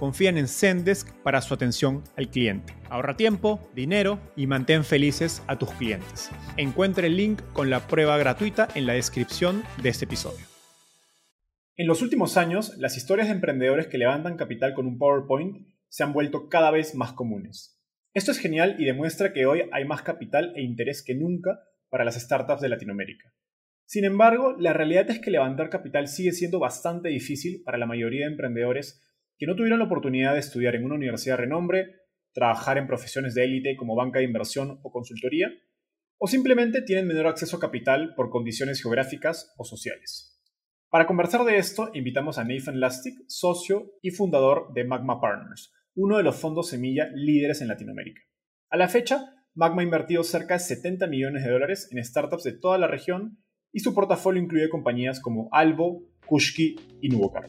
confían en Zendesk para su atención al cliente. Ahorra tiempo, dinero y mantén felices a tus clientes. Encuentre el link con la prueba gratuita en la descripción de este episodio. En los últimos años, las historias de emprendedores que levantan capital con un PowerPoint se han vuelto cada vez más comunes. Esto es genial y demuestra que hoy hay más capital e interés que nunca para las startups de Latinoamérica. Sin embargo, la realidad es que levantar capital sigue siendo bastante difícil para la mayoría de emprendedores que no tuvieron la oportunidad de estudiar en una universidad renombre, trabajar en profesiones de élite como banca de inversión o consultoría, o simplemente tienen menor acceso a capital por condiciones geográficas o sociales. Para conversar de esto, invitamos a Nathan Lastic, socio y fundador de Magma Partners, uno de los fondos semilla líderes en Latinoamérica. A la fecha, Magma ha invertido cerca de 70 millones de dólares en startups de toda la región y su portafolio incluye compañías como Albo, Kushki y Nuvocar.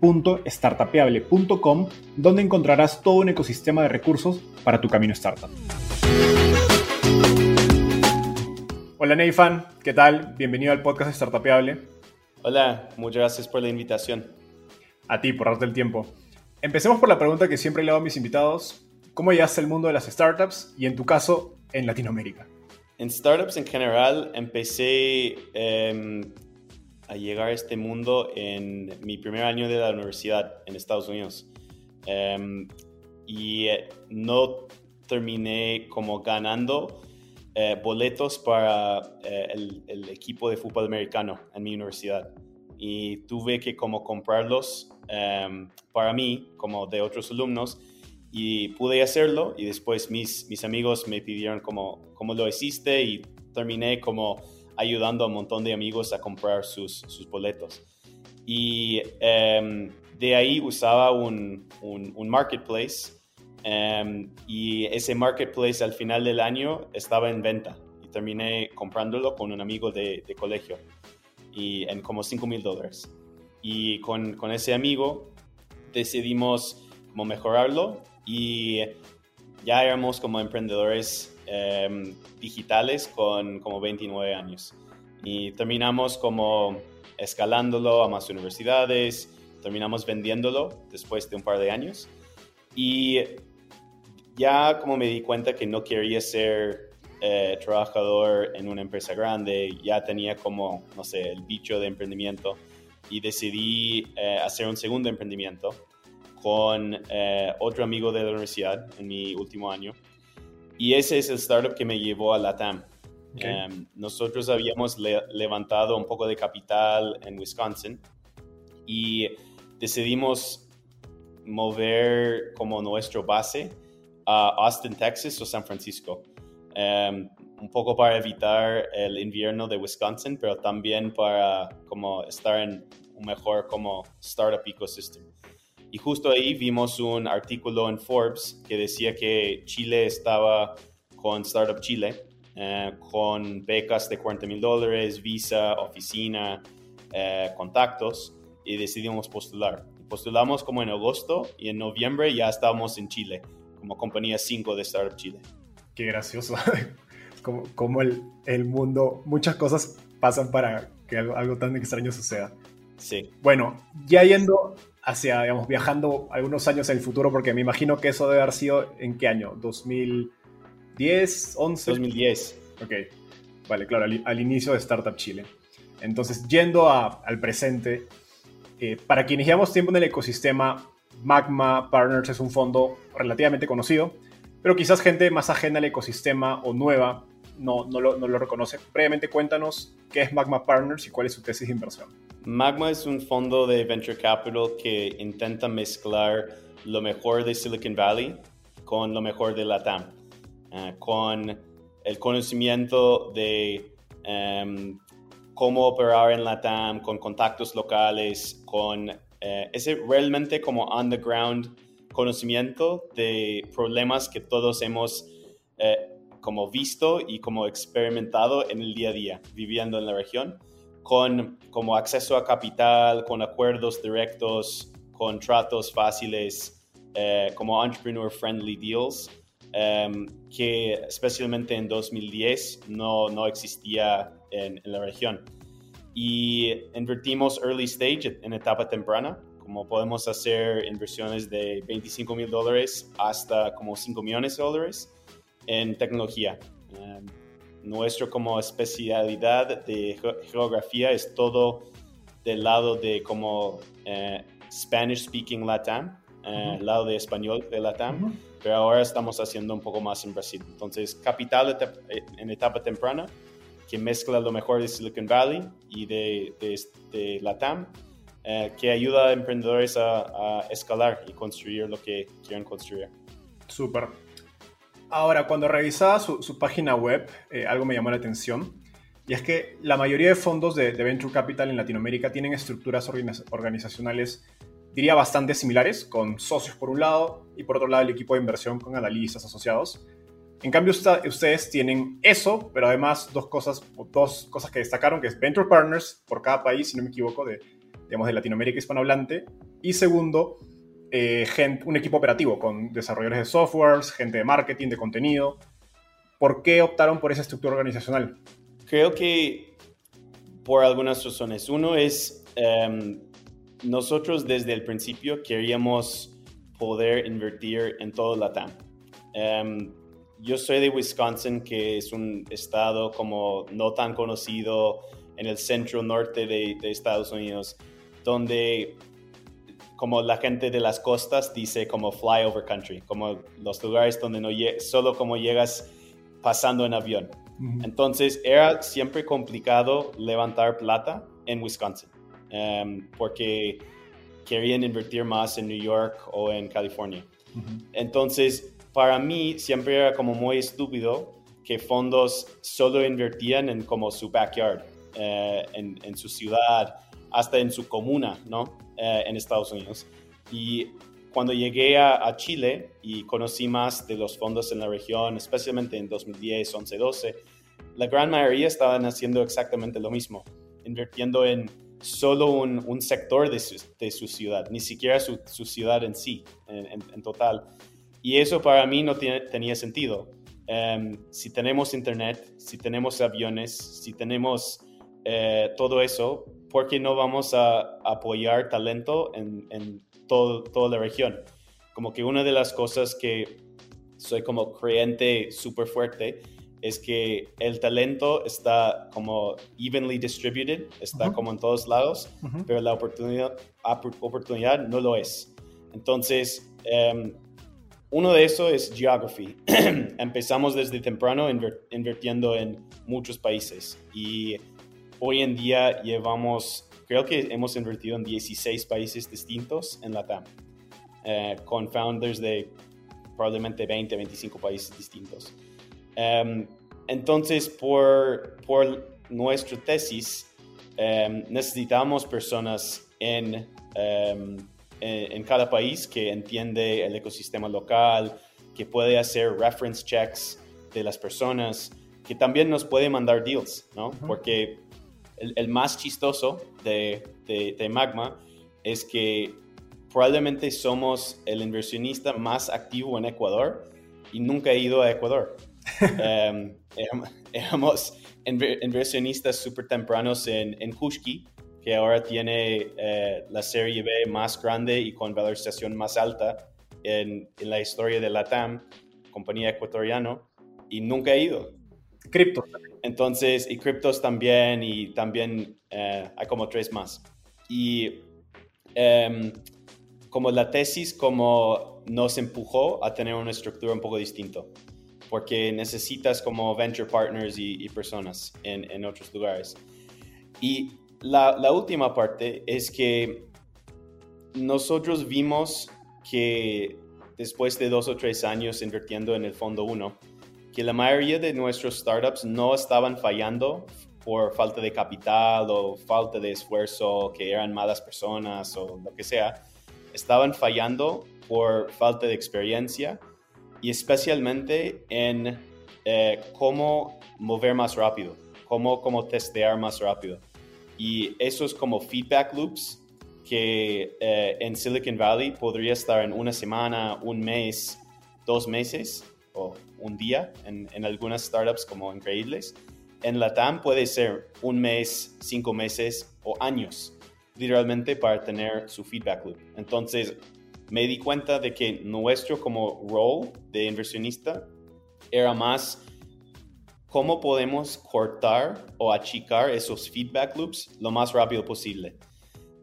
www.startapeable.com, donde encontrarás todo un ecosistema de recursos para tu camino startup. Hola Neifan, ¿qué tal? Bienvenido al podcast Startapeable. Hola, muchas gracias por la invitación. A ti, por darte el tiempo. Empecemos por la pregunta que siempre le hago a mis invitados. ¿Cómo llegaste al mundo de las startups y en tu caso en Latinoamérica? En startups en general empecé eh, a llegar a este mundo en mi primer año de la universidad en Estados Unidos. Em, y eh, no terminé como ganando eh, boletos para eh, el, equipo de fútbol americano en mi universidad. Y tuve que como comprarlos em, para mí, como de otros alumnos, y pude hacerlo. Y después mis, mis amigos me pidieron como, cómo lo hiciste y terminé como ayudando a un montón de amigos a comprar sus, sus boletos. Y em, de ahí usaba un, un, marketplace em, y ese marketplace al final del año estaba en venta y terminé comprándolo con un amigo de, de colegio y en como 5 mil dólares. Y con, con, ese amigo decidimos mejorarlo y ya éramos como emprendedores Em, digitales con como 29 años. Y terminamos como escalándolo a más universidades, terminamos vendiéndolo después de un par de años. Y ya como me di cuenta que no quería ser eh, trabajador en una empresa grande, ya tenía como, no sé, el bicho de emprendimiento y decidí eh, hacer un segundo emprendimiento con eh, otro amigo de la universidad en mi último año y ese es el startup que me llevó a LATAM. Em, nosotros habíamos levantado un poco de capital en Wisconsin y decidimos mover como nuestro base a Austin, Texas o San Francisco. Em, un poco para evitar el invierno de Wisconsin, pero también para como estar en un mejor como startup ecosystem. Y justo ahí vimos un artículo en Forbes que decía que Chile estaba con Startup Chile eh, con becas de 40 mil dólares, visa, oficina, eh, contactos y decidimos postular. Postulamos como en agosto y en noviembre ya estábamos en Chile como compañía 5 de Startup Chile. Qué gracioso. como, como el, el, mundo, muchas cosas pasan para que algo, algo tan extraño suceda. Sí. Bueno, ya yendo hacia, digamos, viajando algunos años en el futuro, porque me imagino que eso debe haber sido en qué año, 2010, 11. 2010. Ok, vale, claro, al, inicio de Startup Chile. Entonces, yendo a, al presente, eh, para quienes llevamos tiempo en el ecosistema, Magma Partners es un fondo relativamente conocido, pero quizás gente más ajena al ecosistema o nueva no, no, lo, no lo reconoce. Previamente cuéntanos qué es Magma Partners y cuál es su tesis de inversión. Magma es un fondo de venture capital que intenta mezclar lo mejor de Silicon Valley con lo mejor de Latam, uh, con el conocimiento de um, cómo operar en Latam, con contactos locales, con uh, ese realmente como on the ground conocimiento de problemas que todos hemos uh, como visto y como experimentado en el día a día, viviendo en la región con como acceso a capital, con acuerdos directos, contratos fáciles, eh, como entrepreneur-friendly deals, em, que especialmente en 2010 no, no existía en, en, la región. Y invertimos early stage en etapa temprana, como podemos hacer inversiones de 25 mil dólares hasta como 5 millones de dólares en tecnología. Um, nuestro como especialidad de geografía es todo del lado de como eh, Spanish speaking Latam, eh, lado de español de Latam, pero ahora estamos haciendo un poco más en Brasil. Entonces, capital eh, en etapa temprana, que mezcla lo mejor de Silicon Valley y de, de, Latam, eh, que ayuda a emprendedores a, a, escalar y construir lo que quieren construir. Súper. Ahora, cuando revisaba su, página web, eh, algo me llamó la atención, y es que la mayoría de fondos de, Venture Capital en Latinoamérica tienen estructuras organizacionales, diría, bastante similares, con socios por un lado y por otro lado el equipo de inversión con analistas asociados. En cambio, ustedes tienen eso, pero además dos cosas, dos cosas que destacaron, que es Venture Partners por cada país, si no me equivoco, de, digamos, de Latinoamérica hispanohablante, y segundo, eh, un equipo operativo con desarrolladores de softwares, gente de marketing, de contenido. ¿Por qué optaron por esa estructura organizacional? Creo que por algunas razones. Uno es, em, nosotros desde el principio queríamos poder invertir en todo Latam. Um, yo soy de Wisconsin, que es un estado como no tan conocido en el centro norte de Estados Unidos, donde como la gente de las costas dice como flyover country, como los lugares donde no solo como llegas pasando en avión. Entonces era siempre complicado levantar plata en Wisconsin, em, porque querían invertir más en New York o en California. Entonces, para mí siempre era como muy estúpido que fondos solo invertían en como su backyard, eh, en, en su ciudad, hasta en su comuna, ¿no? Eh, en Estados Unidos. Y cuando llegué a, Chile y conocí más de los fondos en la región, especialmente en 2010, 11, 12, la gran mayoría estaban haciendo exactamente lo mismo, invirtiendo en solo un, un sector de su, de su, ciudad, ni siquiera su, su ciudad en sí, en, en, total. Y eso para mí no tiene, tenía sentido. Um, si tenemos internet, si tenemos aviones, si tenemos eh, todo eso, ¿por qué no vamos a apoyar talento en, en todo, toda la región? Como que una de las cosas que soy como creyente súper fuerte es que el talento está como evenly distributed, está como en todos lados, pero la oportunidad, oportunidad no lo es. Entonces, um, uno de eso es geography. Empezamos desde temprano invirtiendo en muchos países y hoy en día llevamos, creo que hemos invertido en 16 países distintos en la TAM, eh, con founders de probablemente 20, 25 países distintos. Um, entonces, por, por nuestra tesis, um, necesitamos personas en, um, en, en, cada país que entiende el ecosistema local, que puede hacer reference checks de las personas, que también nos puede mandar deals, ¿no? Porque el, más chistoso de, de, Magma es que probablemente somos el inversionista más activo en Ecuador y nunca he ido a Ecuador. um, éramos inversionistas súper tempranos en, en Kushki, que ahora tiene eh, la serie B más grande y con valorización más alta en, en la historia de la TAM, compañía ecuatoriana, y nunca he ido. Cripto. Entonces, y criptos también, y también eh, hay como tres más. Y em, como la tesis como nos empujó a tener una estructura un poco distinta, porque necesitas como venture partners y, personas en, en, otros lugares. Y la, la última parte es que nosotros vimos que después de dos o tres años invirtiendo en el fondo 1, que la mayoría de nuestros startups no estaban fallando por falta de capital o falta de esfuerzo, que eran malas personas o lo que sea, estaban fallando por falta de experiencia y especialmente en eh, cómo mover más rápido, cómo, cómo testear más rápido. Y esos como feedback loops que eh, en Silicon Valley podría estar en una semana, un mes, dos meses, o un día en, algunas startups como increíbles. En la TAM puede ser un mes, cinco meses o años, literalmente para tener su feedback loop. Entonces, me di cuenta de que nuestro como role de inversionista era más cómo podemos cortar o achicar esos feedback loops lo más rápido posible.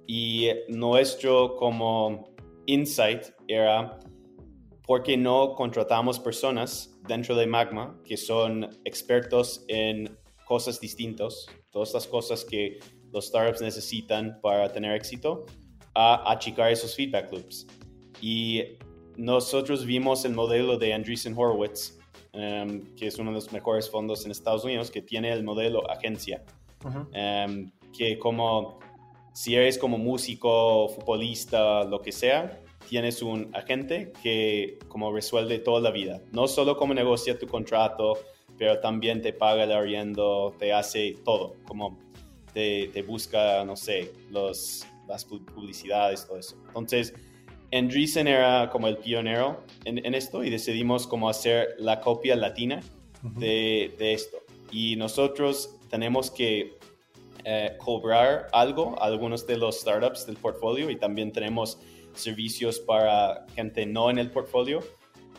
Y nuestro como insight era ¿por qué no contratamos personas dentro de Magma que son expertos en cosas distintas, todas las cosas que los startups necesitan para tener éxito, a achicar esos feedback loops? Y nosotros vimos el modelo de Andreessen Horowitz, em, que es uno de los mejores fondos en Estados Unidos, que tiene el modelo agencia, em, que como si eres como músico, futbolista, lo que sea, tienes un agente que como resuelve toda la vida. No solo como negocia tu contrato, pero también te paga el arriendo, te hace todo, como te, te busca, no sé, los, las publicidades, todo eso. Entonces, Andreessen era como el pionero en, en, esto y decidimos como hacer la copia latina de, de, esto. Y nosotros tenemos que eh, cobrar algo a algunos de los startups del portfolio y también tenemos servicios para gente no en el portfolio,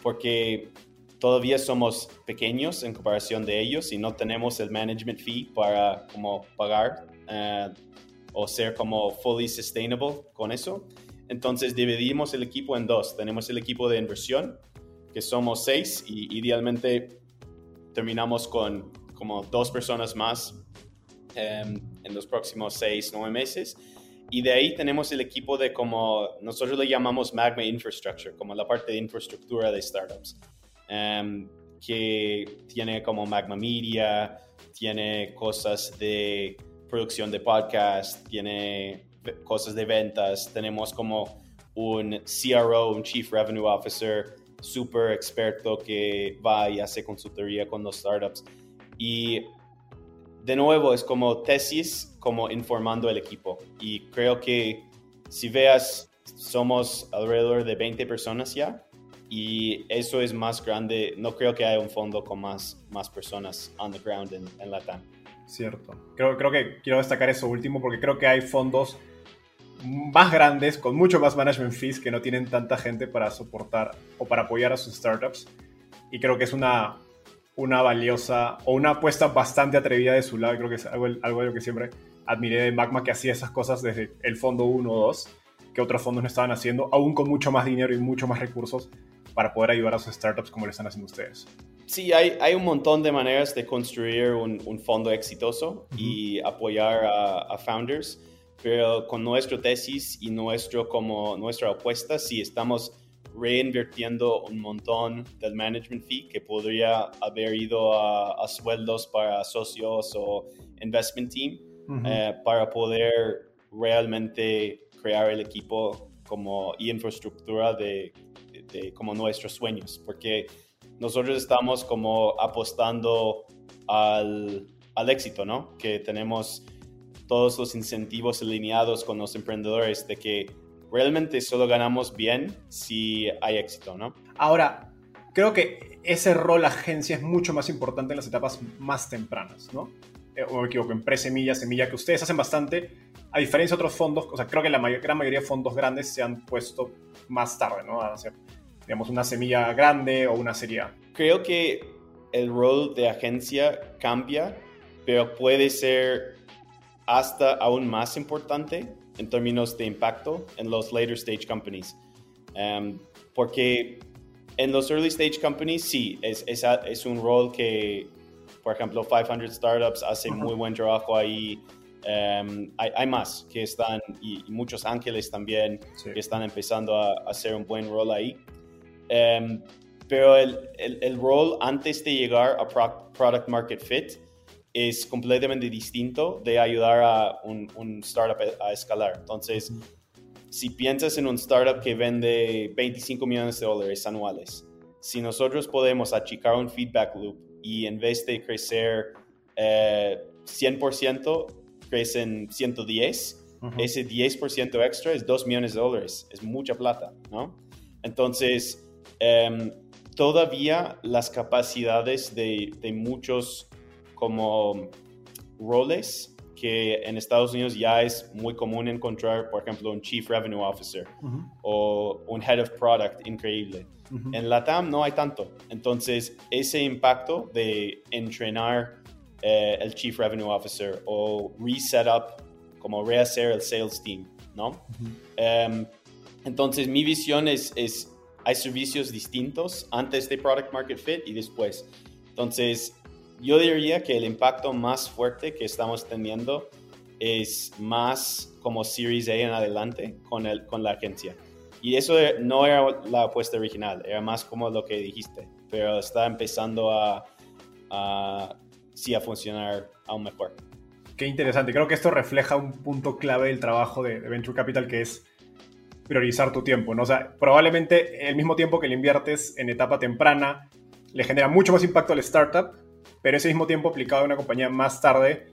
porque todavía somos pequeños en comparación de ellos y no tenemos el management fee para como pagar eh, o ser como fully sustainable con eso. Entonces dividimos el equipo en dos. Tenemos el equipo de inversión, que somos seis y idealmente terminamos con como dos personas más em, en los próximos seis, nueve meses. Y de ahí tenemos el equipo de como nosotros le llamamos Magma Infrastructure, como la parte de infraestructura de startups, em, que tiene como Magma Media, tiene cosas de producción de podcast, tiene cosas de ventas, tenemos como un CRO, un Chief Revenue Officer, súper experto que va y hace consultoría con los startups. Y de nuevo, es como tesis, como informando al equipo. Y creo que si veas, somos alrededor de 20 personas ya. Y eso es más grande. No creo que haya un fondo con más, más personas on the ground en, en Latam. Cierto. Creo, creo que quiero destacar eso último porque creo que hay fondos más grandes, con mucho más management fees, que no tienen tanta gente para soportar o para apoyar a sus startups. Y creo que es una, una valiosa o una apuesta bastante atrevida de su lado. Creo que es algo, algo de lo que siempre admiré de Magma, que hacía esas cosas desde el fondo 1 o 2, que otros fondos no estaban haciendo, aún con mucho más dinero y mucho más recursos para poder ayudar a sus startups como lo están haciendo ustedes. Sí, hay, hay un montón de maneras de construir un, un fondo exitoso y apoyar a, a, founders, pero con nuestra tesis y nuestro, como, nuestra apuesta, sí estamos reinvirtiendo un montón del management fee que podría haber ido a, sueldos para socios o investment team eh, para poder realmente crear el equipo como y infraestructura de, como nuestros sueños porque nosotros estamos como apostando al, al éxito, ¿no? Que tenemos todos los incentivos alineados con los emprendedores de que realmente solo ganamos bien si hay éxito, ¿no? Ahora, creo que ese rol agencia es mucho más importante en las etapas más tempranas, ¿no? Eh, o me equivoco, en pre-semilla, semilla, que ustedes hacen bastante, a diferencia de otros fondos, o sea, creo que la gran mayoría de fondos grandes se han puesto más tarde, ¿no? A hacer, digamos, una semilla grande o una serie Creo que el rol de agencia cambia, pero puede ser hasta aún más importante en términos de impacto en los later stage companies. Um, porque en los early stage companies sí, es, es, es, un rol que, por ejemplo, 500 Startups hace muy buen trabajo ahí. Um, hay, hay, más que están, y, muchos ángeles también, que están empezando a, hacer un buen rol ahí. Um, pero el, el, el, rol antes de llegar a product market fit es completamente distinto de ayudar a un, un startup a, escalar. Entonces, si piensas en un startup que vende 25 millones de dólares anuales, si nosotros podemos achicar un feedback loop y en vez de crecer 100%, eh, crecen 110, ese 10% extra es 2 millones de dólares, es mucha plata, ¿no? Entonces, em, todavía las capacidades de, de muchos como roles que en Estados Unidos ya es muy común encontrar, por ejemplo, un Chief Revenue Officer o un Head of Product increíble. En LATAM no hay tanto. Entonces, ese impacto de entrenar eh, el Chief Revenue Officer o reset up, como rehacer el sales team, ¿no? Em, entonces, mi visión es, es, hay servicios distintos antes de Product Market Fit y después. Entonces, yo diría que el impacto más fuerte que estamos teniendo es más como Series A en adelante con, el, con la agencia. Y eso no era la apuesta original, era más como lo que dijiste, pero está empezando a, a, sí, a funcionar aún mejor. Qué interesante, creo que esto refleja un punto clave del trabajo de, Venture Capital que es priorizar tu tiempo, ¿no? O sea, probablemente el mismo tiempo que le inviertes en etapa temprana le genera mucho más impacto al startup pero ese mismo tiempo aplicado a una compañía más tarde,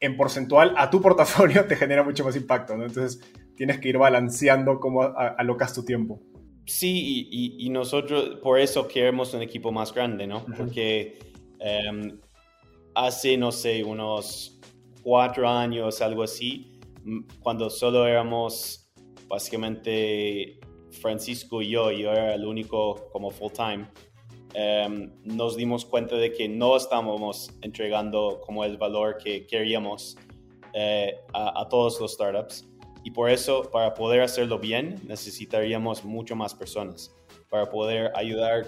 en porcentual a tu portafolio te genera mucho más impacto, ¿no? Entonces tienes que ir balanceando cómo alocas tu tiempo. Sí, y, nosotros por eso queremos un equipo más grande, ¿no? Porque em, hace, no sé, unos cuatro años, algo así, cuando solo éramos básicamente Francisco y yo, yo era el único como full time, Em, nos dimos cuenta de que no estábamos entregando como el valor que queríamos eh, a, todos los startups. Y por eso, para poder hacerlo bien, necesitaríamos mucho más personas para poder ayudar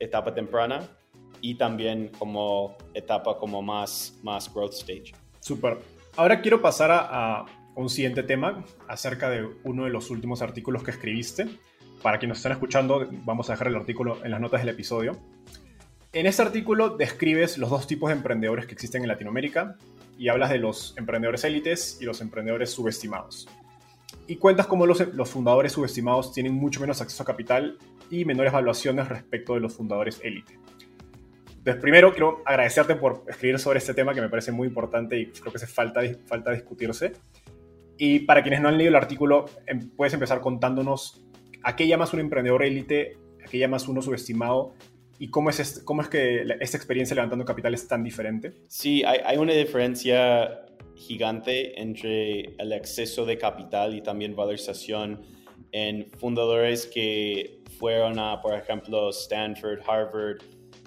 etapa temprana y también como etapa como más, más growth stage. Super. Ahora quiero pasar a, a un siguiente tema acerca de uno de los últimos artículos que escribiste para quienes nos están escuchando, vamos a dejar el artículo en las notas del episodio. En este artículo describes los dos tipos de emprendedores que existen en Latinoamérica y hablas de los emprendedores élites y los emprendedores subestimados. Y cuentas cómo los, fundadores subestimados tienen mucho menos acceso a capital y menores valuaciones respecto de los fundadores élite. Entonces, primero quiero agradecerte por escribir sobre este tema que me parece muy importante y creo que falta, falta discutirse. Y para quienes no han leído el artículo, em, puedes empezar contándonos ¿a qué llamas un emprendedor élite? ¿A qué llamas uno subestimado? ¿Y cómo es, cómo es que esta experiencia levantando capital es tan diferente? Sí, hay, una diferencia gigante entre el acceso de capital y también valorización en fundadores que fueron a, por ejemplo, Stanford, Harvard,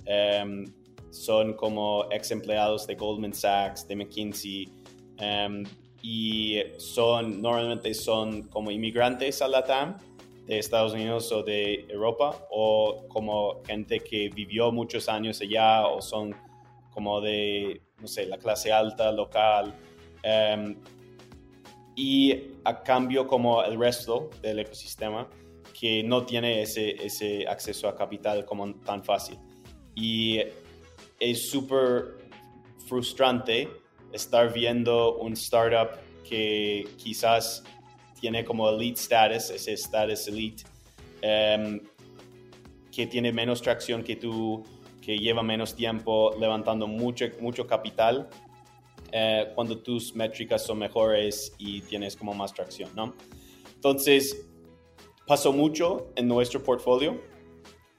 em, son como ex empleados de Goldman Sachs, de McKinsey, um, y son, normalmente son como inmigrantes a la TAM de Estados Unidos o de Europa o como gente que vivió muchos años allá o son como de, no sé, la clase alta local. Em, y a cambio como el resto del ecosistema que no tiene ese, ese acceso a capital como tan fácil. Y es súper frustrante estar viendo un startup que quizás tiene como elite status, ese status elite, em, que tiene menos tracción que tú, que lleva menos tiempo levantando mucho, mucho capital eh, cuando tus métricas son mejores y tienes como más tracción, ¿no? Entonces, pasó mucho en nuestro portfolio,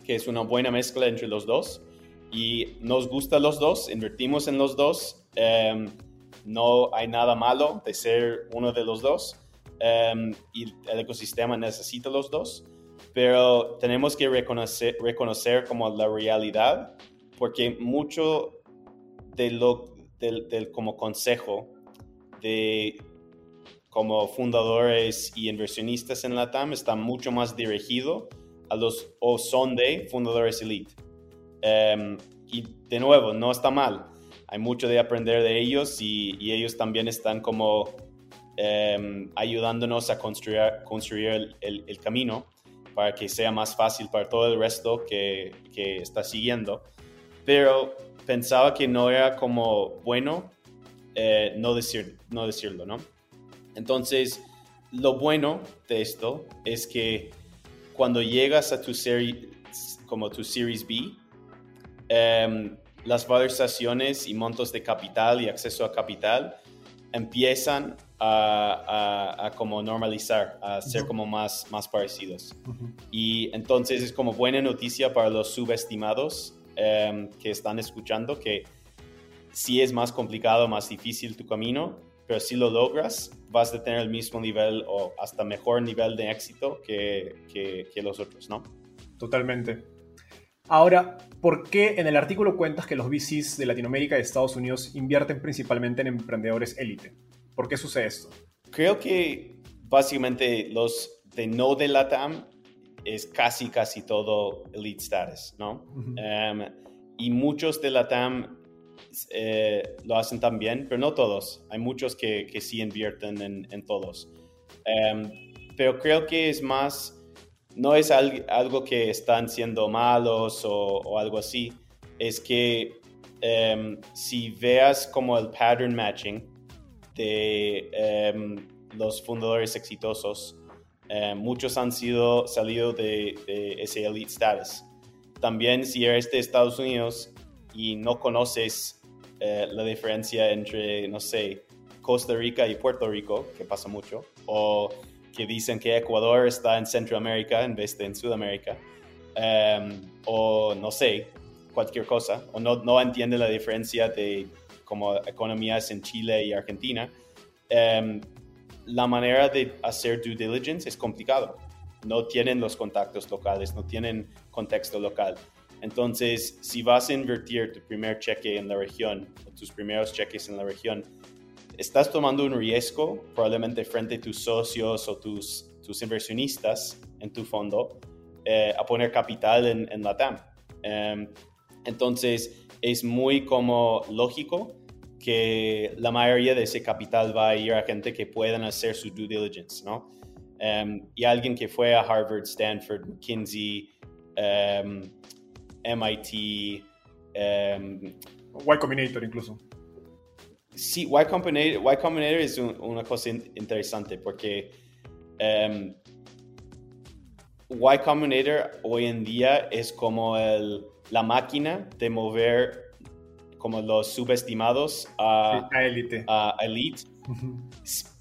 que es una buena mezcla entre los dos y nos gusta los dos, invertimos en los dos. Em, no hay nada malo de ser uno de los dos em, y el ecosistema necesita los dos, pero tenemos que reconocer, reconocer como la realidad porque mucho de lo del, como consejo de como fundadores y inversionistas en la TAM está mucho más dirigido a los o son de fundadores elite. Em, y de nuevo, no está mal. Hay mucho de aprender de ellos y, ellos también están como em, ayudándonos a construir, construir el, camino para que sea más fácil para todo el resto que, que está siguiendo. Pero pensaba que no era como bueno eh, no, decir, no decirlo, ¿no? Entonces, lo bueno de esto es que cuando llegas a tu serie, como tu Series B, em, las valorizaciones y montos de capital y acceso a capital empiezan a, como normalizar, a ser como más, más parecidos. Y entonces es como buena noticia para los subestimados em, que están escuchando que si es más complicado, más difícil tu camino, pero si lo logras, vas a tener el mismo nivel o hasta mejor nivel de éxito que, que, los otros, ¿no? Totalmente. Ahora, ¿por qué en el artículo cuentas que los VCs de Latinoamérica y Estados Unidos invierten principalmente en emprendedores élite? ¿Por qué sucede esto? Creo que básicamente los de no de LATAM es casi, casi todo elite status, ¿no? Em, y muchos de LATAM eh, lo hacen también, pero no todos. Hay muchos que, que sí invierten en, en todos. Em, pero creo que es más, no es algo que están siendo malos o, algo así, es que em, si veas como el pattern matching de em, los fundadores exitosos, muchos han sido salido de, de, ese elite status. También si eres de Estados Unidos y no conoces eh, la diferencia entre, no sé, Costa Rica y Puerto Rico, que pasa mucho, o que dicen que Ecuador está en Centroamérica en vez de en Sudamérica, em, o no sé, cualquier cosa, o no, no entiende la diferencia de como economías en Chile y Argentina, em, la manera de hacer due diligence es complicado. No tienen los contactos locales, no tienen contexto local. Entonces, si vas a invertir tu primer cheque en la región, o tus primeros cheques en la región, estás tomando un riesgo probablemente frente a tus socios o tus, tus inversionistas en tu fondo eh, a poner capital en, en la TAM. Em, entonces, es muy como lógico que la mayoría de ese capital va a ir a gente que puedan hacer su due diligence, ¿no? Em, y alguien que fue a Harvard, Stanford, McKinsey, um, MIT. Um, y Combinator incluso. Sí, Y Combinator, y Combinator es una cosa interesante porque um, Y Combinator hoy en día es como el, la máquina de mover como los subestimados a, a elite. A elite.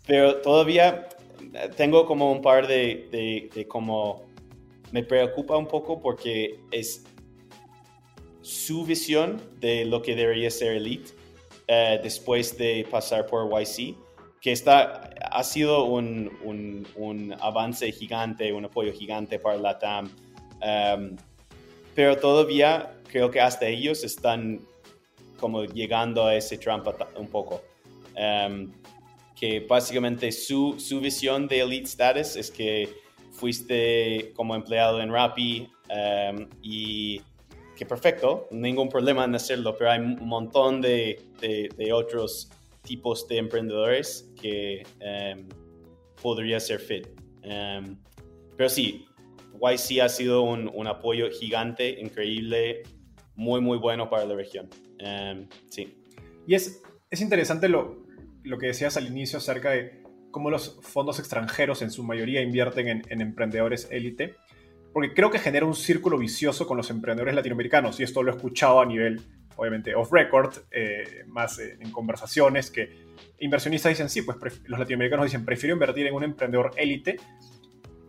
Pero todavía tengo como un par de, de, de como me preocupa un poco porque es su visión de lo que debería ser Elite eh, después de pasar por YC, que está, ha sido un, un, avance gigante, un apoyo gigante para la TAM, em, pero todavía creo que hasta ellos están como llegando a ese trampa un poco. Em, que básicamente su, su visión de Elite Status es que fuiste como empleado en Rappi em, y que perfecto, ningún problema en hacerlo, pero hay un montón de, de, otros tipos de emprendedores que um, podría ser fit. Um, pero sí, YC ha sido un, un, apoyo gigante, increíble, muy, muy bueno para la región. Um, sí. Y es, es interesante lo, lo que decías al inicio acerca de cómo los fondos extranjeros en su mayoría invierten en, en emprendedores élite porque creo que genera un círculo vicioso con los emprendedores latinoamericanos, y esto lo he escuchado a nivel, obviamente, off record, eh, más en conversaciones, que inversionistas dicen, sí, pues los latinoamericanos dicen, prefiero invertir en un emprendedor élite,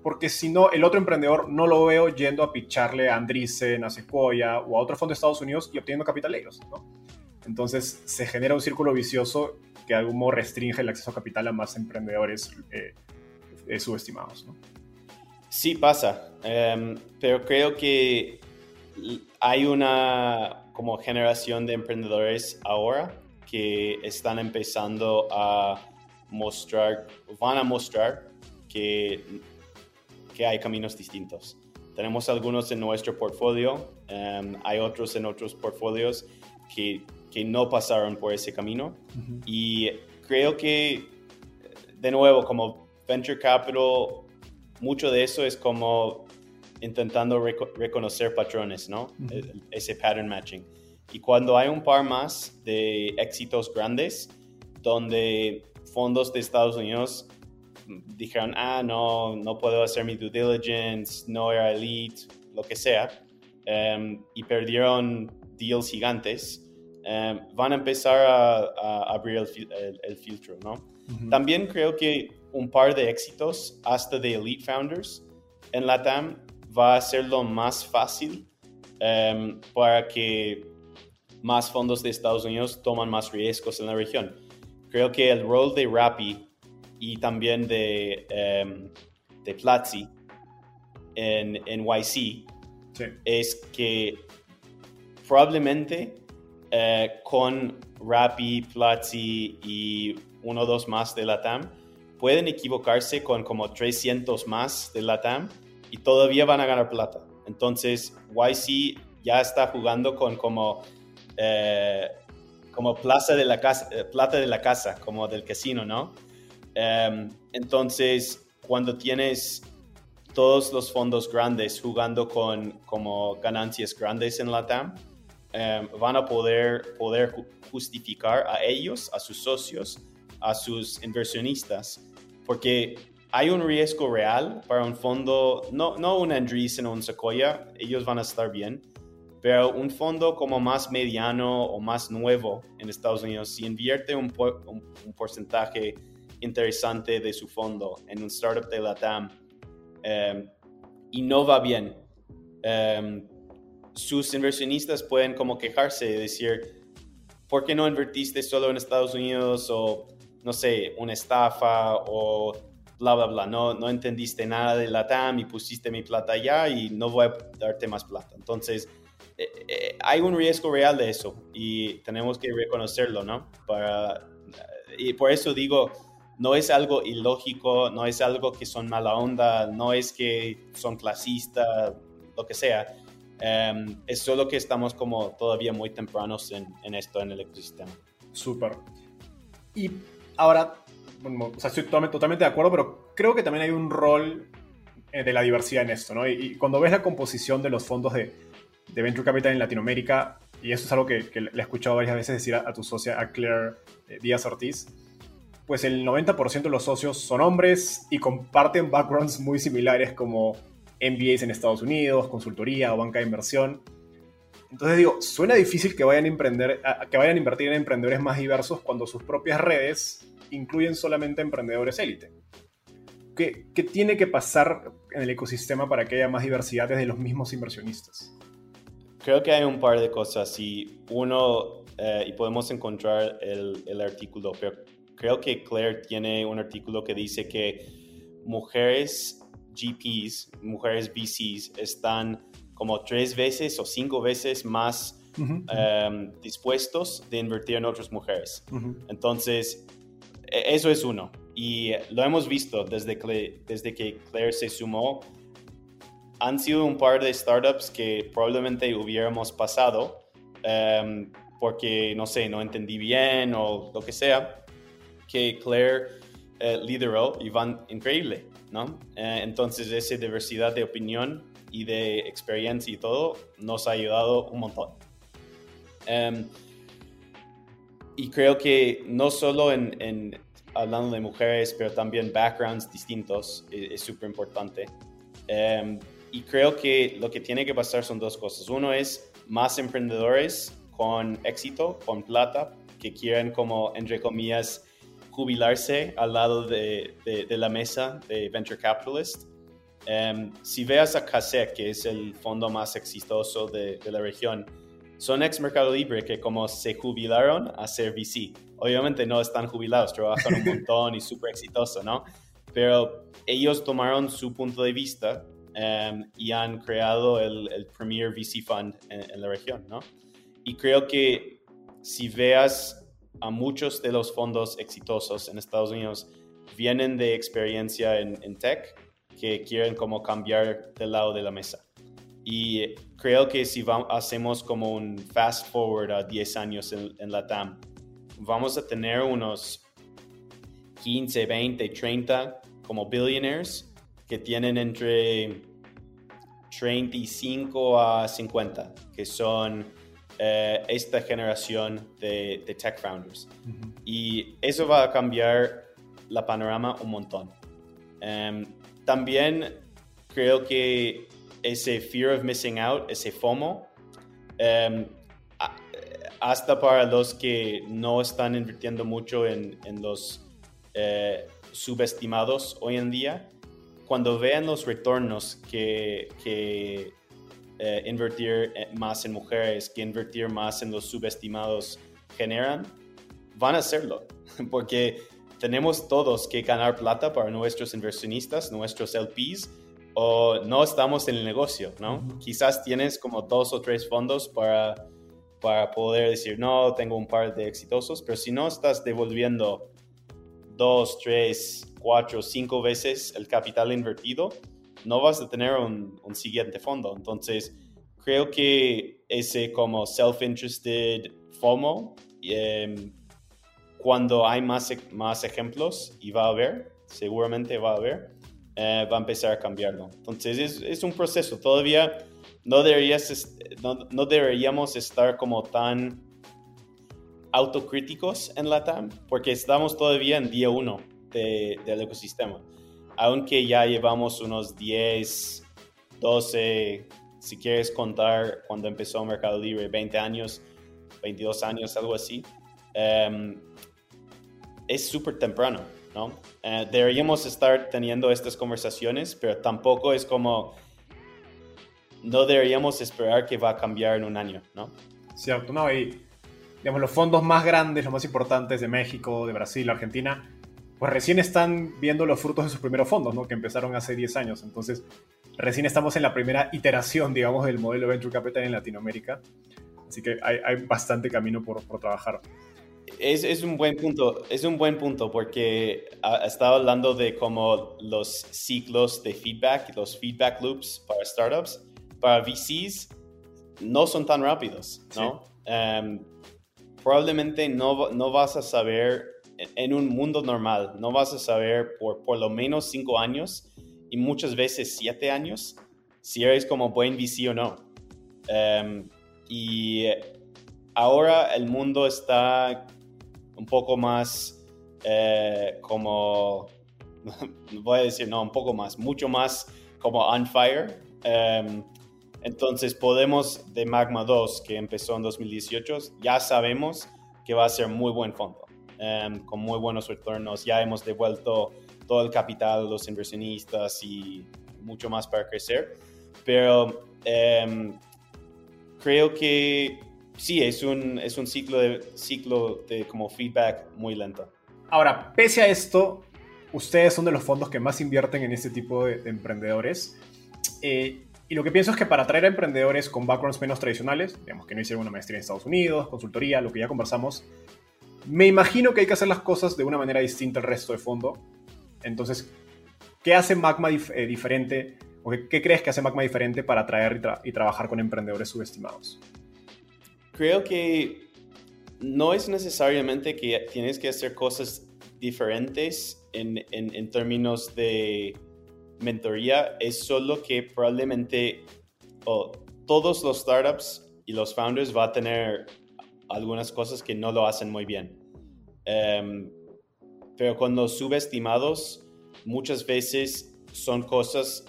porque si no, el otro emprendedor no lo veo yendo a picharle a Andreessen, a Sequoia o a otro fondo de Estados Unidos y obteniendo capitaleros, ¿no? Entonces se genera un círculo vicioso que de algún modo restringe el acceso a capital a más emprendedores eh, eh, subestimados. ¿no? Sí pasa, em, pero creo que hay una como generación de emprendedores ahora que están empezando a mostrar, van a mostrar que, que hay caminos distintos. Tenemos algunos en nuestro portfolio, em, hay otros en otros portfolios que que no pasaron por ese camino. Y creo que, de nuevo, como venture capital, mucho de eso es como intentando reconocer patrones, ¿no? Ese pattern matching. Y cuando hay un par más de éxitos grandes, donde fondos de Estados Unidos dijeron, ah, no, no puedo hacer mi due diligence, no era elite, lo que sea, em, y perdieron deals gigantes, Em, van a empezar a, abrir el, filtro, ¿no? También creo que un par de éxitos hasta de Elite Founders en LATAM va a hacerlo más fácil em, para que más fondos de Estados Unidos toman más riesgos en la región. Creo que el rol de Rappi y también de, um, de Platzi en, en YC es que probablemente eh, con Rappi, Platzi y uno o dos más de la TAM, pueden equivocarse con como 300 más de la TAM y todavía van a ganar plata. Entonces, YC ya está jugando con como, eh, como plaza de la casa, eh, plata de la casa, como del casino, ¿no? Em, entonces, cuando tienes todos los fondos grandes jugando con como ganancias grandes en la TAM, Em, van a poder, poder justificar a ellos, a sus socios, a sus inversionistas, porque hay un riesgo real para un fondo, no, no un Andreessen o un Sequoia, ellos van a estar bien, pero un fondo como más mediano o más nuevo en Estados Unidos, si invierte un, un, porcentaje interesante de su fondo en un startup de la TAM em, y no va bien, um, sus inversionistas pueden como quejarse y decir, ¿por qué no invertiste solo en Estados Unidos o, no sé, una estafa o bla, bla, bla? No, no entendiste nada de la TAM y pusiste mi plata allá y no voy a darte más plata. Entonces, eh, eh, hay un riesgo real de eso y tenemos que reconocerlo, ¿no? Para, y por eso digo, no es algo ilógico, no es algo que son mala onda, no es que son clasistas, lo que sea Em, es solo que estamos como todavía muy tempranos en, esto, en el ecosistema. Súper. Y ahora, o sea, estoy totalmente, de acuerdo, pero creo que también hay un rol eh, de la diversidad en esto, ¿no? Y, cuando ves la composición de los fondos de, de, Venture Capital en Latinoamérica, y eso es algo que, le he escuchado varias veces decir a, tu socia, a Claire eh, Díaz Ortiz, pues el 90% de los socios son hombres y comparten backgrounds muy similares como MBAs en Estados Unidos, consultoría o banca de inversión. Entonces digo, suena difícil que vayan a, emprender, que vayan a invertir en emprendedores más diversos cuando sus propias redes incluyen solamente emprendedores élite. ¿Qué, ¿Qué, tiene que pasar en el ecosistema para que haya más diversidad desde los mismos inversionistas? Creo que hay un par de cosas y uno, eh, y podemos encontrar el, el artículo, pero creo que Claire tiene un artículo que dice que mujeres GPs, mujeres VCs, están como tres veces o cinco veces más em, dispuestos de invertir en otras mujeres. Entonces, e, eso es uno. Y lo hemos visto desde que, desde que Claire se sumó. Han sido un par de startups que probablemente hubiéramos pasado em, porque, no sé, no entendí bien o lo que sea, que Claire eh, lideró y van increíble. ¿no? Eh, entonces, esa diversidad de opinión y de experiencia y todo nos ha ayudado un montón. Em, y creo que no solo en, hablando de mujeres, pero también backgrounds distintos es súper importante. Em, y creo que lo que tiene que pasar son dos cosas. Uno es más emprendedores con éxito, con plata, que quieren como, entre comillas, jubilarse al lado de, de, la mesa de Venture Capitalist. Em, si veas a CASEC, que es el fondo más exitoso de, de, la región, son ex Mercado Libre que como se jubilaron a ser VC. Obviamente no están jubilados, trabajan un montón y súper exitoso, ¿no? Pero ellos tomaron su punto de vista em, y han creado el, el Premier VC Fund en, en la región, ¿no? Y creo que si veas a muchos de los fondos exitosos en Estados Unidos vienen de experiencia en, tech que quieren como cambiar del lado de la mesa. Y creo que si hacemos como un fast forward a 10 años en, en la TAM, vamos a tener unos 15, 20, 30 como billionaires que tienen entre 35 a 50, que son eh, esta generación de, tech founders. Y eso va a cambiar la panorama un montón. Em, también creo que ese fear of missing out, ese FOMO, em, hasta para los que no están invirtiendo mucho en, los eh, subestimados hoy en día, cuando vean los retornos que, que eh, invertir eh, más en mujeres, que invertir más en los subestimados generan, van a hacerlo, porque tenemos todos que ganar plata para nuestros inversionistas, nuestros LPs, o no estamos en el negocio, ¿no? Quizás tienes como dos o tres fondos para, para poder decir, no, tengo un par de exitosos, pero si no estás devolviendo dos, tres, cuatro, cinco veces el capital invertido, no vas a tener un, siguiente fondo. Entonces, creo que ese como self-interested FOMO, em, cuando hay más, más ejemplos, y va a haber, seguramente va a haber, eh, va a empezar a cambiarlo. Entonces, es, es un proceso. Todavía no, deberías, no, deberíamos estar como tan autocríticos en la TAM, porque estamos todavía en día uno del ecosistema aunque ya llevamos unos 10, 12, si quieres contar cuando empezó Mercado Libre, 20 años, 22 años, algo así, em, es súper temprano, ¿no? Eh, deberíamos estar teniendo estas conversaciones, pero tampoco es como, no deberíamos esperar que va a cambiar en un año, ¿no? Cierto, no, y digamos, los fondos más grandes, los más importantes de México, de Brasil, Argentina, pues recién están viendo los frutos de sus primeros fondos, ¿no? Que empezaron hace 10 años. Entonces, recién estamos en la primera iteración, digamos, del modelo Venture Capital en Latinoamérica. Así que hay, hay bastante camino por, por trabajar. Es, es, un buen punto, es un buen punto porque estaba hablando de cómo los ciclos de feedback, los feedback loops para startups, para VCs, no son tan rápidos, ¿no? Em, probablemente no, no vas a saber en un mundo normal no vas a saber por por lo menos cinco años y muchas veces siete años si eres como buen VC o no. Em, y ahora el mundo está un poco más eh, como, voy a decir, no, un poco más, mucho más como on fire. Em, entonces podemos de Magma 2, que empezó en 2018, ya sabemos que va a ser muy buen fondo. Em, con muy buenos retornos. Ya hemos devuelto todo el capital los inversionistas y mucho más para crecer. Pero em, creo que sí, es un, es un ciclo, de, ciclo de como feedback muy lento. Ahora, pese a esto, ustedes son de los fondos que más invierten en este tipo de, emprendedores. Eh, y lo que pienso es que para atraer a emprendedores con backgrounds menos tradicionales, digamos que no hicieron una maestría en Estados Unidos, consultoría, lo que ya conversamos, me imagino que hay que hacer las cosas de una manera distinta al resto de fondo. Entonces, ¿qué hace Magma eh, diferente? ¿O qué, crees que hace Magma diferente para atraer y, trabajar con emprendedores subestimados? Creo que no es necesariamente que tienes que hacer cosas diferentes en, en términos de mentoría, es solo que probablemente todos los startups y los founders van a tener algunas cosas que no lo hacen muy bien. Em, pero con los subestimados, muchas veces son cosas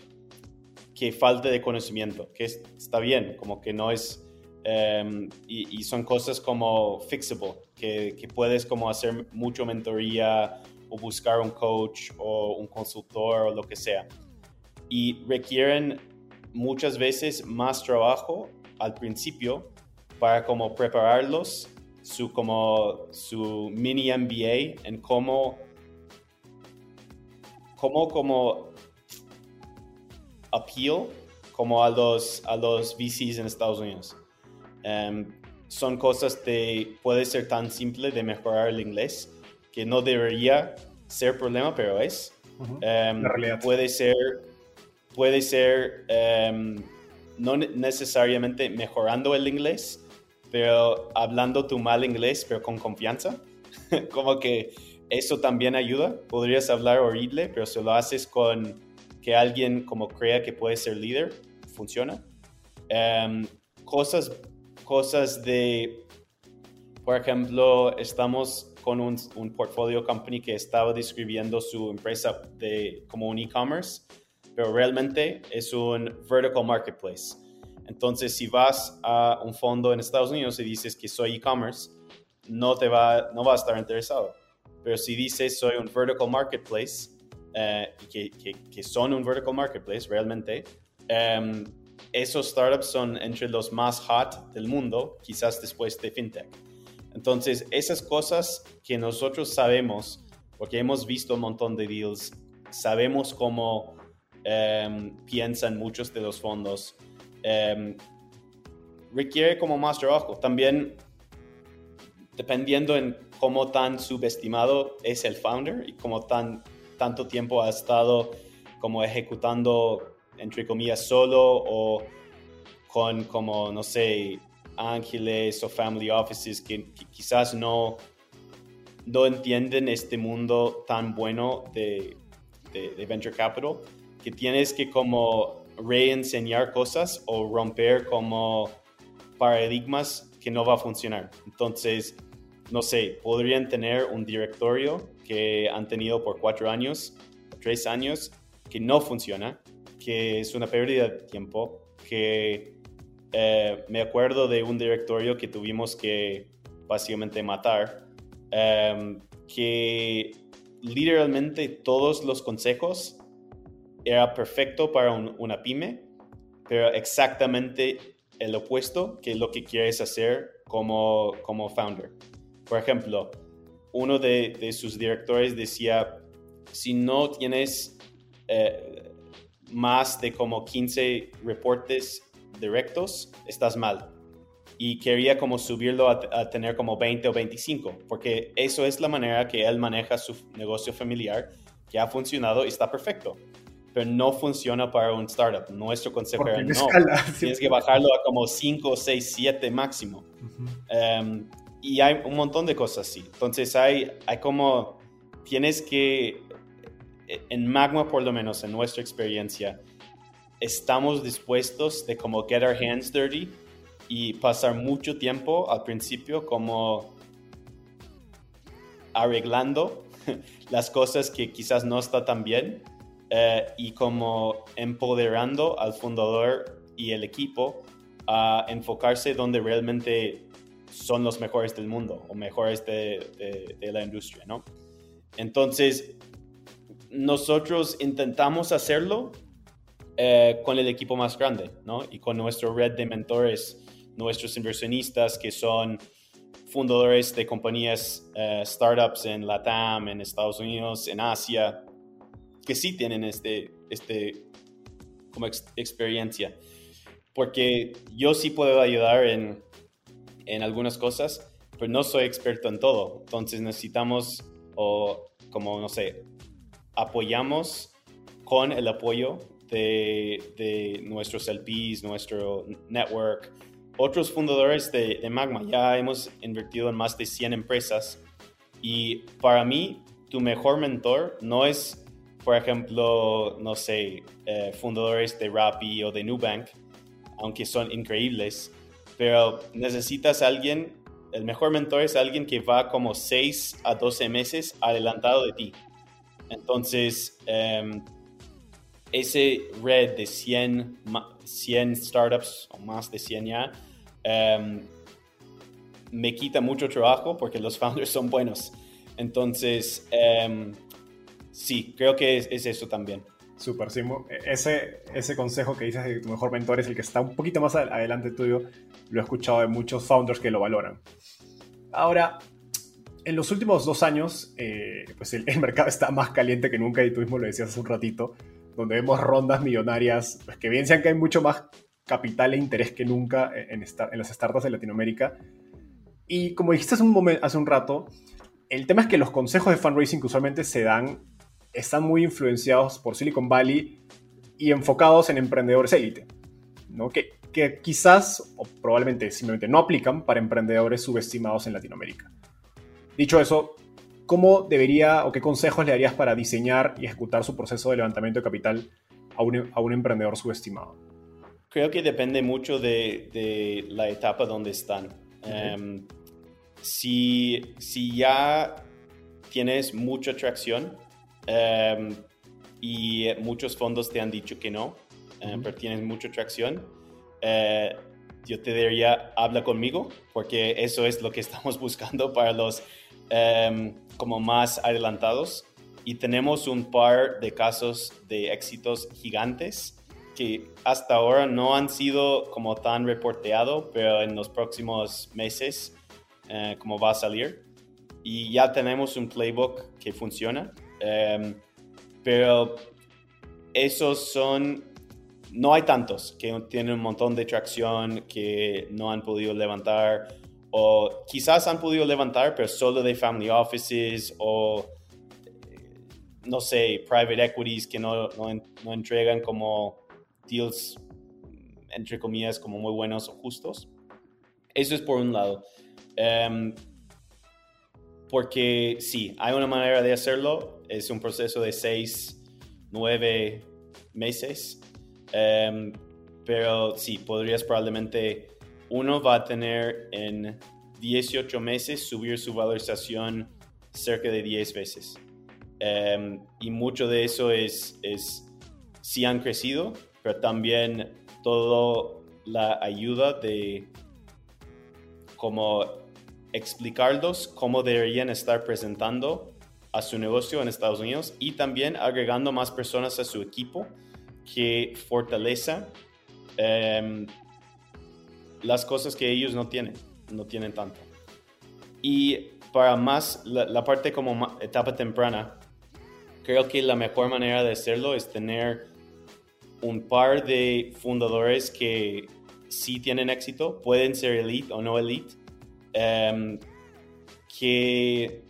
que falta de conocimiento, que está bien, como que no es, em, y, son cosas como fixable, que, que, puedes como hacer mucho mentoría o buscar un coach o un consultor o lo que sea. Y requieren muchas veces más trabajo al principio para como prepararlos su como su mini MBA en cómo cómo como appeal como a los a los VCs en Estados Unidos. Em, son cosas que puede ser tan simple de mejorar el inglés que no debería ser problema, pero es. Em, puede ser puede ser em, no necesariamente mejorando el inglés, pero hablando tu mal inglés, pero con confianza. como que eso también ayuda. Podrías hablar horrible, pero si lo haces con que alguien como crea que puede ser líder, funciona. Em, cosas, cosas de, por ejemplo, estamos con un, un portfolio company que estaba describiendo su empresa de, como un e-commerce, pero realmente es un vertical marketplace. Entonces, si vas a un fondo en Estados Unidos y dices que soy e-commerce, no te va, no va a estar interesado. Pero si dices soy un vertical marketplace, eh, que, que, son un vertical marketplace realmente, em, esos startups son entre los más hot del mundo, quizás después de fintech. Entonces, esas cosas que nosotros sabemos, porque hemos visto un montón de deals, sabemos cómo em, piensan muchos de los fondos, Em, requiere como más trabajo. También dependiendo en cómo tan subestimado es el founder y cómo tan, tanto tiempo ha estado como ejecutando, entre comillas, solo o con como, no sé, ángeles o family offices que, quizás no, no entienden este mundo tan bueno de venture capital, que tienes que como reenseñar cosas o romper como paradigmas que no va a funcionar. Entonces, no sé, podrían tener un directorio que han tenido por cuatro años, tres años, que no funciona, que es una pérdida de tiempo, que eh, me acuerdo de un directorio que tuvimos que básicamente matar, em, que literalmente todos los consejos era perfecto para una pyme, pero exactamente el opuesto que lo que quieres hacer como, como founder. Por ejemplo, uno de, sus directores decía, si no tienes eh, más de como 15 reportes directos, estás mal. Y quería como subirlo a, tener como 20 o 25, porque eso es la manera que él maneja su negocio familiar, que ha funcionado y está perfecto pero no funciona para un startup. Nuestro consejo era no. Tienes que bajarlo a como 5, 6, 7 máximo. Em, y hay un montón de cosas así. Entonces hay, hay como, tienes que, en Magma por lo menos, en nuestra experiencia, estamos dispuestos de como get our hands dirty y pasar mucho tiempo al principio como arreglando las cosas que quizás no está tan bien eh, y como empoderando al fundador y el equipo a enfocarse donde realmente son los mejores del mundo o mejores de, la industria, ¿no? Entonces, nosotros intentamos hacerlo eh, con el equipo más grande, ¿no? Y con nuestra red de mentores, nuestros inversionistas que son fundadores de compañías, eh, startups en Latam, en Estados Unidos, en Asia, que sí tienen este, este como experiencia. Porque yo sí puedo ayudar en, en algunas cosas, pero no soy experto en todo. Entonces necesitamos, o como, no sé, apoyamos con el apoyo de, de nuestros LPs, nuestro network, otros fundadores de, de, Magma. Ya hemos invertido en más de 100 empresas y para mí tu mejor mentor no es por ejemplo, no sé, eh, fundadores de Rappi o de Nubank, aunque son increíbles, pero necesitas a alguien, el mejor mentor es alguien que va como 6 a 12 meses adelantado de ti. Entonces, em, ese red de 100, 100 startups o más de 100 ya, em, me quita mucho trabajo porque los founders son buenos. Entonces, em, sí, creo que es, eso también. Súper, sí. Ese, ese consejo que dices de tu mejor mentor es el que está un poquito más adelante tuyo. Lo he escuchado de muchos founders que lo valoran. Ahora, en los últimos dos años, eh, pues el, mercado está más caliente que nunca y tú mismo lo decías hace un ratito, donde vemos rondas millonarias pues, que bien sean que hay mucho más capital e interés que nunca en, en las startups de Latinoamérica. Y como dijiste hace un, momento, hace un rato, el tema es que los consejos de fundraising usualmente se dan están muy influenciados por Silicon Valley y enfocados en emprendedores élite, ¿no? que, que quizás o probablemente simplemente no aplican para emprendedores subestimados en Latinoamérica. Dicho eso, ¿cómo debería o qué consejos le darías para diseñar y ejecutar su proceso de levantamiento de capital a un, a un emprendedor subestimado? Creo que depende mucho de, de la etapa donde están. Em, si, si, ya tienes mucha atracción em, y muchos fondos te han dicho que no, em, pero tienes mucha atracción, eh, yo te diría, habla conmigo, porque eso es lo que estamos buscando para los Em, como más adelantados. Y tenemos un par de casos de éxitos gigantes que hasta ahora no han sido como tan reporteado, pero en los próximos meses eh, como va a salir. Y ya tenemos un playbook que funciona, em, pero esos son, no hay tantos que tienen un montón de tracción que no han podido levantar o quizás han podido levantar, pero solo de family offices o, no sé, private equities que no, no, entregan como deals, entre comillas, como muy buenos o justos. Eso es por un lado. Em, porque sí, hay una manera de hacerlo. Es un proceso de seis, nueve meses. Em, pero sí, podrías probablemente uno va a tener en 18 meses subir su valorización cerca de 10 veces. Em, y mucho de eso es, es si han crecido, pero también toda la ayuda de cómo explicarlos cómo deberían estar presentando a su negocio en Estados Unidos y también agregando más personas a su equipo que fortaleza em, las cosas que ellos no tienen, no tienen tanto. Y para más la, parte como etapa temprana, creo que la mejor manera de hacerlo es tener un par de fundadores que sí tienen éxito, pueden ser elite o no elite, em, que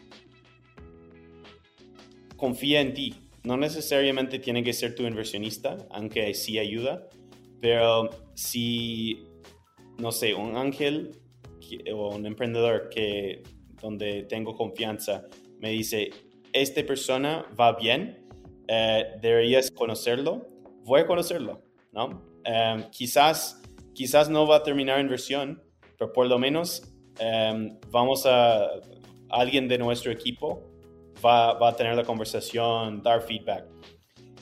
confía en ti. No necesariamente tiene que ser tu inversionista, aunque sí ayuda, pero si no sé, un ángel o un emprendedor que donde tengo confianza me dice, esta persona va bien, eh, deberías conocerlo, voy a conocerlo, ¿no? Em, quizás, quizás no va a terminar inversión, pero por lo menos em, vamos a, alguien de nuestro equipo va, a tener la conversación, dar feedback.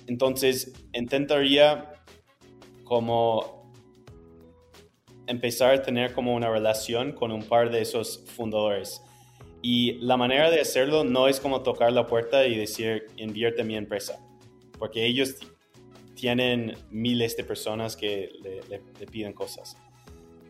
Entonces, intentaría como empezar a tener como una relación con un par de esos fundadores. Y la manera de hacerlo no es como tocar la puerta y decir, invierte en mi empresa, porque ellos tienen miles de personas que le, piden cosas.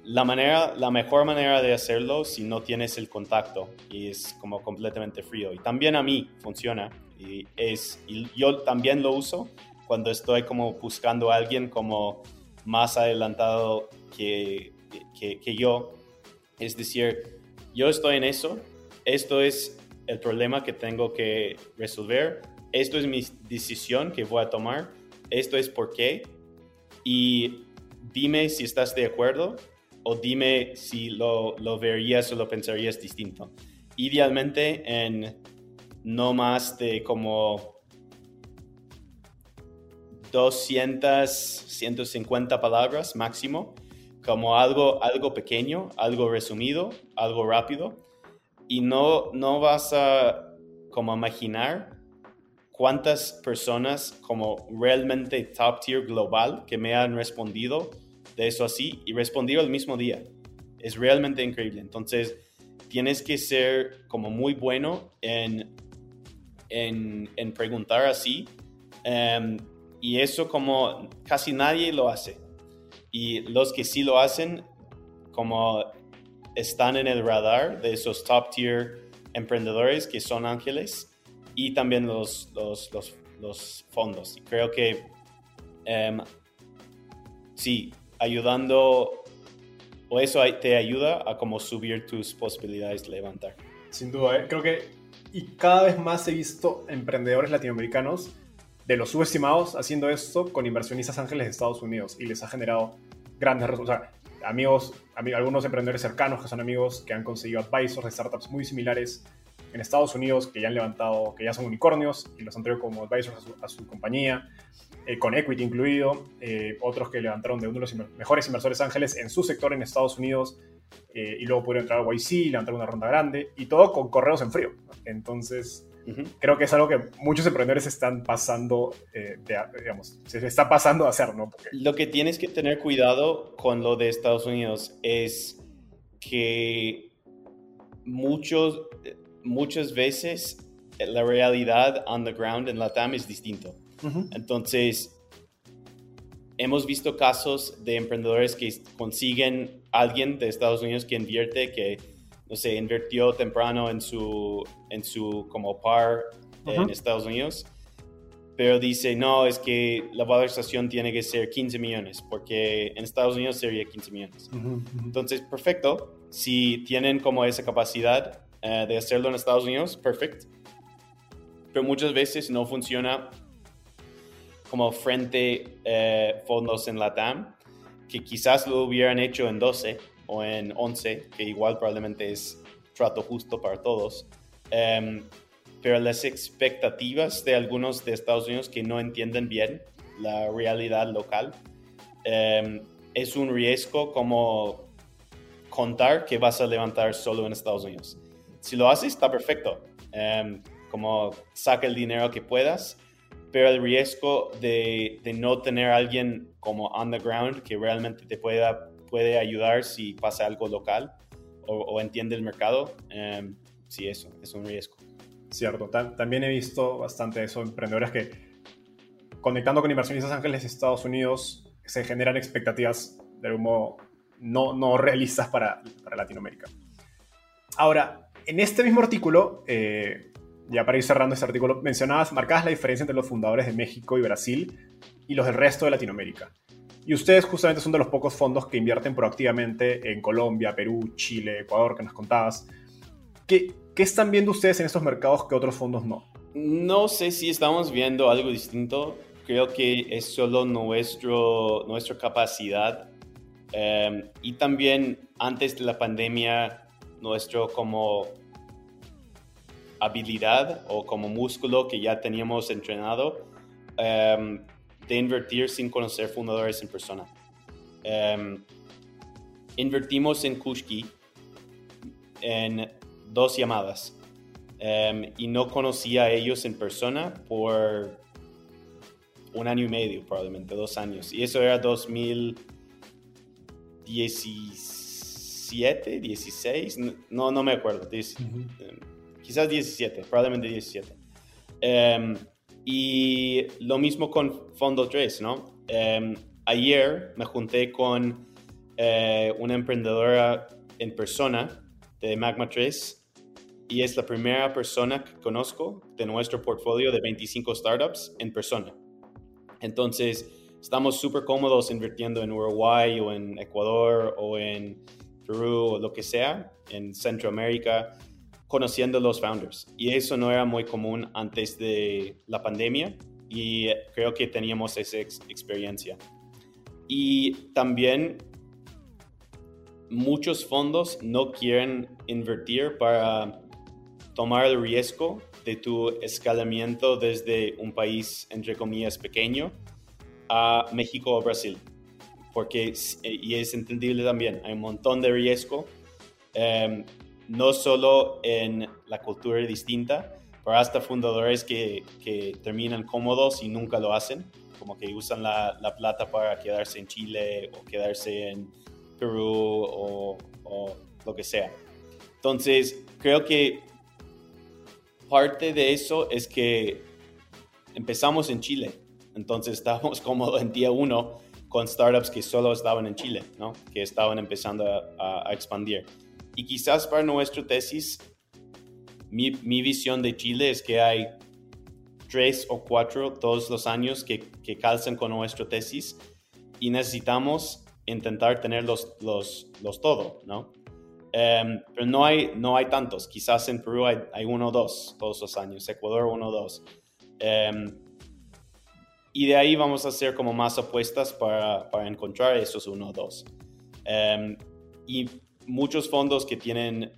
La, manera, la mejor manera de hacerlo si no tienes el contacto y es como completamente frío. Y también a mí funciona y, es, y yo también lo uso cuando estoy como buscando a alguien como más adelantado que, que, yo. Es decir, yo estoy en eso, esto es el problema que tengo que resolver, esto es mi decisión que voy a tomar, esto es por qué, y dime si estás de acuerdo o dime si lo, lo verías o lo pensarías distinto. Idealmente en no más de como 200, 150 palabras máximo, como algo, algo pequeño, algo resumido, algo rápido, y no, no vas a como imaginar cuántas personas como realmente top tier global que me han respondido de eso así y respondido el mismo día. Es realmente increíble. Entonces, tienes que ser como muy bueno en, en, preguntar así. Em, y eso como casi nadie lo hace. Y los que sí lo hacen, como están en el radar de esos top tier emprendedores que son ángeles, y también los, los, los, fondos. creo que em, sí, ayudando, o eso te ayuda a como subir tus posibilidades de levantar. Sin duda, ¿eh? creo que, y cada vez más he visto emprendedores latinoamericanos de los subestimados haciendo esto con inversionistas ángeles de Estados Unidos y les ha generado grandes resultados. amigos, algunos emprendedores cercanos que son amigos que han conseguido advisors de startups muy similares en Estados Unidos que ya han levantado, que ya son unicornios y los han traído como advisors a su, compañía, eh, con equity incluido, eh, otros que levantaron de uno de los mejores inversores ángeles en su sector en Estados Unidos eh, y luego pudieron entrar a YC, levantar una ronda grande y todo con correos en frío. Entonces, creo que es algo que muchos emprendedores están pasando, digamos, se está pasando a hacer, ¿no? Lo que tienes que tener cuidado con lo de Estados Unidos es que muchos muchas veces la realidad on the ground en la TAM es distinto. Entonces, hemos visto casos de emprendedores que consiguen alguien de Estados Unidos que invierte, que, no sé, invirtió temprano en su, en su como par en Estados Unidos, pero dice, no, es que la valorización tiene que ser 15 millones, porque en Estados Unidos sería 15 millones. Entonces, perfecto, si tienen como esa capacidad, eh, de hacerlo en Estados Unidos, perfecto. Pero muchas veces no funciona como frente eh, fondos en la TAM, que quizás lo hubieran hecho en 12 o en 11, que igual probablemente es trato justo para todos. Em, pero las expectativas de algunos de Estados Unidos que no entienden bien la realidad local em, es un riesgo como contar que vas a levantar solo en Estados Unidos si lo haces, está perfecto. Em, como saca el dinero que puedas, pero el riesgo de, de, no tener a alguien como on the ground que realmente te pueda puede ayudar si pasa algo local o, entiende el mercado, um, sí, eso es un riesgo. Cierto, también he visto bastante eso, emprendedores que conectando con inversionistas ángeles de Estados Unidos se generan expectativas de algún modo no, no realistas para, para Latinoamérica. Ahora, en este mismo artículo, eh, ya para ir cerrando este artículo, mencionabas, marcabas la diferencia entre los fundadores de México y Brasil y los del resto de Latinoamérica. Y ustedes justamente son de los pocos fondos que invierten proactivamente en Colombia, Perú, Chile, Ecuador, que nos contabas. ¿Qué, qué están viendo ustedes en estos mercados que otros fondos no? No sé si estamos viendo algo distinto. Creo que es solo nuestro, nuestra capacidad. Eh, y también antes de la pandemia nuestro como habilidad o como músculo que ya teníamos entrenado em, de invertir sin conocer fundadores en persona. Em, invertimos en Kushki en dos llamadas em, y no conocía a ellos en persona por un año y medio, probablemente dos años. Y eso era 2016 17, 16, no, no me acuerdo, eh, quizás 17, probablemente 17. Em, y lo mismo con Fondo 3, ¿no? Em, ayer me junté con eh, una emprendedora en persona de Magma 3 y es la primera persona que conozco de nuestro portfolio de 25 startups en persona. Entonces, estamos súper cómodos invirtiendo en Uruguay o en Ecuador o en Perú o lo que sea, en Centroamérica, conociendo los founders. Y eso no era muy común antes de la pandemia y creo que teníamos esa experiencia. Y también muchos fondos no quieren invertir para tomar el riesgo de tu escalamiento desde un país, entre comillas, pequeño a México o Brasil porque, eh, y es entendible también, hay un montón de riesgo, em, no solo en la cultura distinta, pero hasta fundadores que, terminan cómodos y nunca lo hacen, como que usan la, la plata para quedarse en Chile o quedarse en Perú o, lo que sea. Entonces, creo que parte de eso es que empezamos en Chile, entonces estábamos cómodos en día uno con startups que solo estaban en Chile, ¿no? que estaban empezando a expandir. Y quizás para nuestra tesis mi, mi, visión de Chile es que hay tres o cuatro todos los años que, que calzan con nuestra tesis y necesitamos intentar tener los, los, los todo, ¿no? Um, pero no hay, no hay tantos. Quizás en Perú hay, hay uno o dos todos los años, Ecuador uno o dos. Um, y de ahí vamos a hacer como más apuestas para, para encontrar esos uno o dos. Um, y muchos fondos que tienen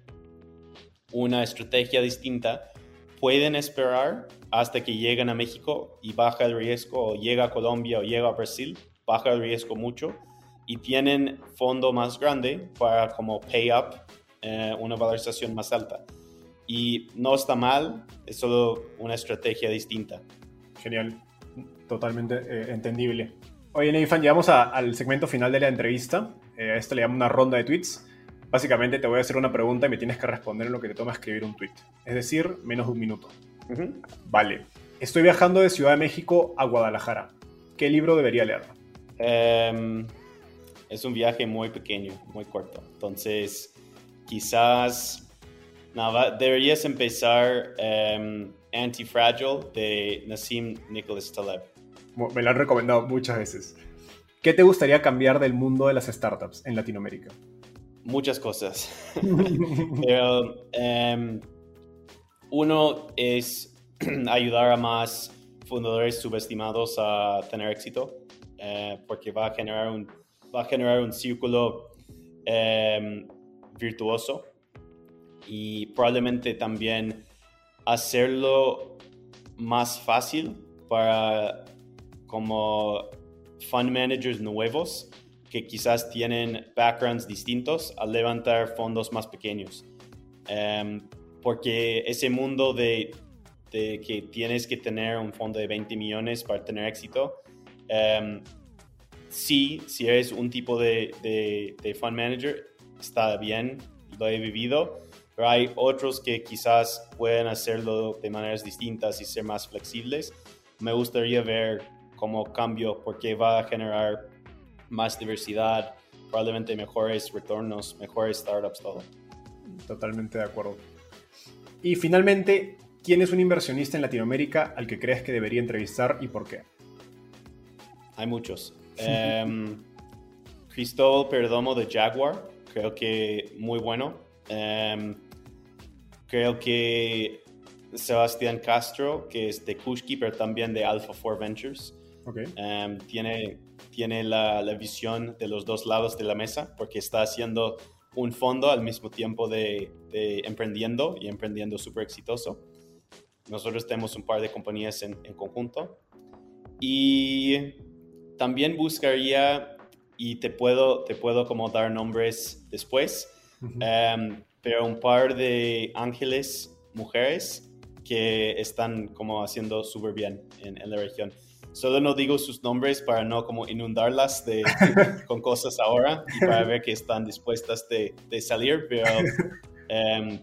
una estrategia distinta pueden esperar hasta que lleguen a México y baja el riesgo, o llega a Colombia o llega a Brasil, baja el riesgo mucho y tienen fondo más grande para como pay up eh, una valorización más alta. Y no está mal, es solo una estrategia distinta. Genial, totalmente eh, entendible. Oye, Nathan, llegamos a, al segmento final de la entrevista. Eh, a esto le llamo una ronda de tweets. Básicamente te voy a hacer una pregunta y me tienes que responder en lo que te toma escribir un tweet. Es decir, menos de un minuto. Uh -huh. Vale. Estoy viajando de Ciudad de México a Guadalajara. ¿Qué libro debería leer? Um, es un viaje muy pequeño, muy corto. Entonces, quizás nada, deberías empezar um, Antifragile de Nassim Nicholas Taleb. Me lo han recomendado muchas veces. ¿Qué te gustaría cambiar del mundo de las startups en Latinoamérica? Muchas cosas. Pero um, uno es ayudar a más fundadores subestimados a tener éxito, uh, porque va a generar un, va a generar un círculo um, virtuoso y probablemente también hacerlo más fácil para como fund managers nuevos que quizás tienen backgrounds distintos a levantar fondos más pequeños. Um, porque ese mundo de, de, que tienes que tener un fondo de 20 millones para tener éxito, um, sí, si eres un tipo de, de, de fund manager, está bien, lo he vivido, pero hay otros que quizás pueden hacerlo de maneras distintas y ser más flexibles. Me gustaría ver cómo cambio porque va a generar más diversidad, probablemente mejores retornos, mejores startups, todo. Totalmente de acuerdo. Y finalmente, ¿quién es un inversionista en Latinoamérica al que crees que debería entrevistar y por qué? Hay muchos. um, Cristóbal Perdomo de Jaguar, creo que muy bueno. Um, creo que Sebastián Castro, que es de Kushki, pero también de Alpha 4 Ventures. Okay. Um, tiene tiene la, la, visión de los dos lados de la mesa porque está haciendo un fondo al mismo tiempo de, de emprendiendo y emprendiendo súper exitoso. Nosotros tenemos un par de compañías en, en, conjunto y también buscaría y te puedo, te puedo como dar nombres después, uh -huh. um, pero un par de ángeles mujeres que están como haciendo súper bien en, en la región. Solo no digo sus nombres para no como inundarlas de, con cosas ahora y para ver que están dispuestas de, de salir, pero um,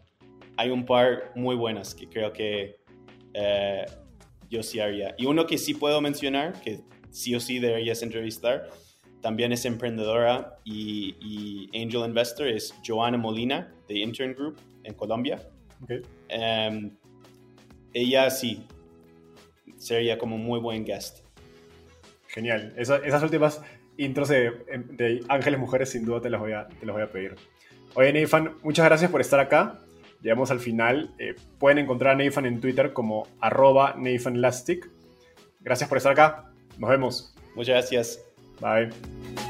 hay un par muy buenas que creo que uh, yo sí haría. Y uno que sí puedo mencionar, que sí o sí deberías entrevistar, también es emprendedora y, y angel investor, es Joana Molina de Intern Group en Colombia. Okay. Um, ella sí, sería como muy buen guest. Genial. Esa, esas últimas intros de, de, Ángeles Mujeres sin duda te las voy a, te las voy a pedir. Oye, Nathan, muchas gracias por estar acá. Llegamos al final. Eh, pueden encontrar a Nathan en Twitter como arroba NathanLastic. Gracias por estar acá. Nos vemos. Muchas gracias. Bye.